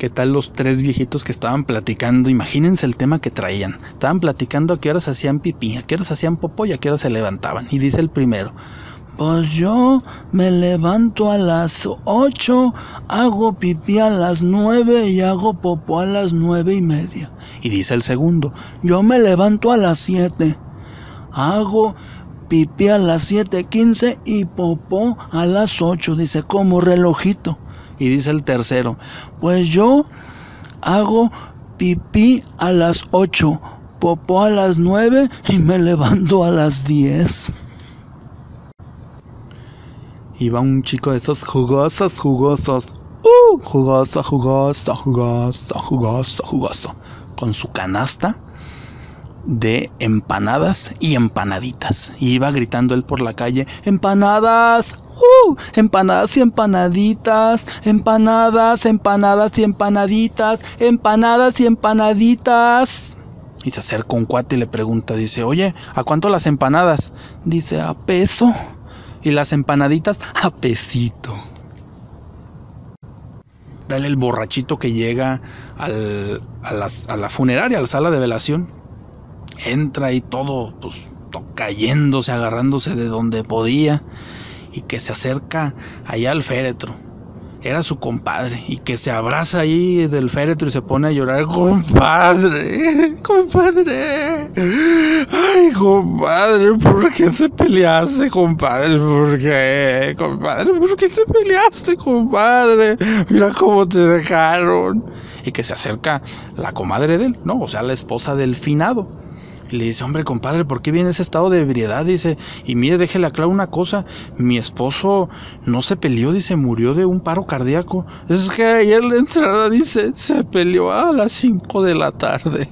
¿Qué tal los tres viejitos que estaban platicando? Imagínense el tema que traían. Estaban platicando a qué horas hacían pipí, a qué horas hacían popó y a qué horas se levantaban. Y dice el primero, pues yo me levanto a las 8, hago pipí a las 9 y hago popó a las nueve y media. Y dice el segundo, yo me levanto a las 7, hago pipí a las 7.15 y popó a las 8, dice como relojito. Y dice el tercero, pues yo hago pipí a las 8, popó a las 9 y me levanto a las 10. Iba un chico de esos jugosos, jugosos. Uh, jugoso, jugoso, jugoso, jugoso, jugoso. Con su canasta de empanadas y empanaditas. Y iba gritando él por la calle, empanadas, uh, empanadas y empanaditas, empanadas, empanadas y empanaditas, empanadas y empanaditas. Y se acerca un cuate y le pregunta, dice, oye, ¿a cuánto las empanadas? Dice, a peso. Y las empanaditas, a pesito. Dale el borrachito que llega al, a, a la funeraria, a la sala de velación entra ahí todo, pues, cayéndose, agarrándose de donde podía, y que se acerca allá al féretro. Era su compadre, y que se abraza ahí del féretro y se pone a llorar. Compadre, compadre, ay, compadre, ¿por qué se peleaste, compadre? ¿Por qué, compadre? ¿Por qué te peleaste, compadre? Mira cómo te dejaron. Y que se acerca la comadre de él, ¿no? O sea, la esposa del finado le dice, hombre, compadre, ¿por qué viene ese estado de ebriedad? Dice, y mire, déjele aclarar una cosa, mi esposo no se peleó, dice, murió de un paro cardíaco. Es que ayer la entrada, dice, se peleó a las 5 de la tarde.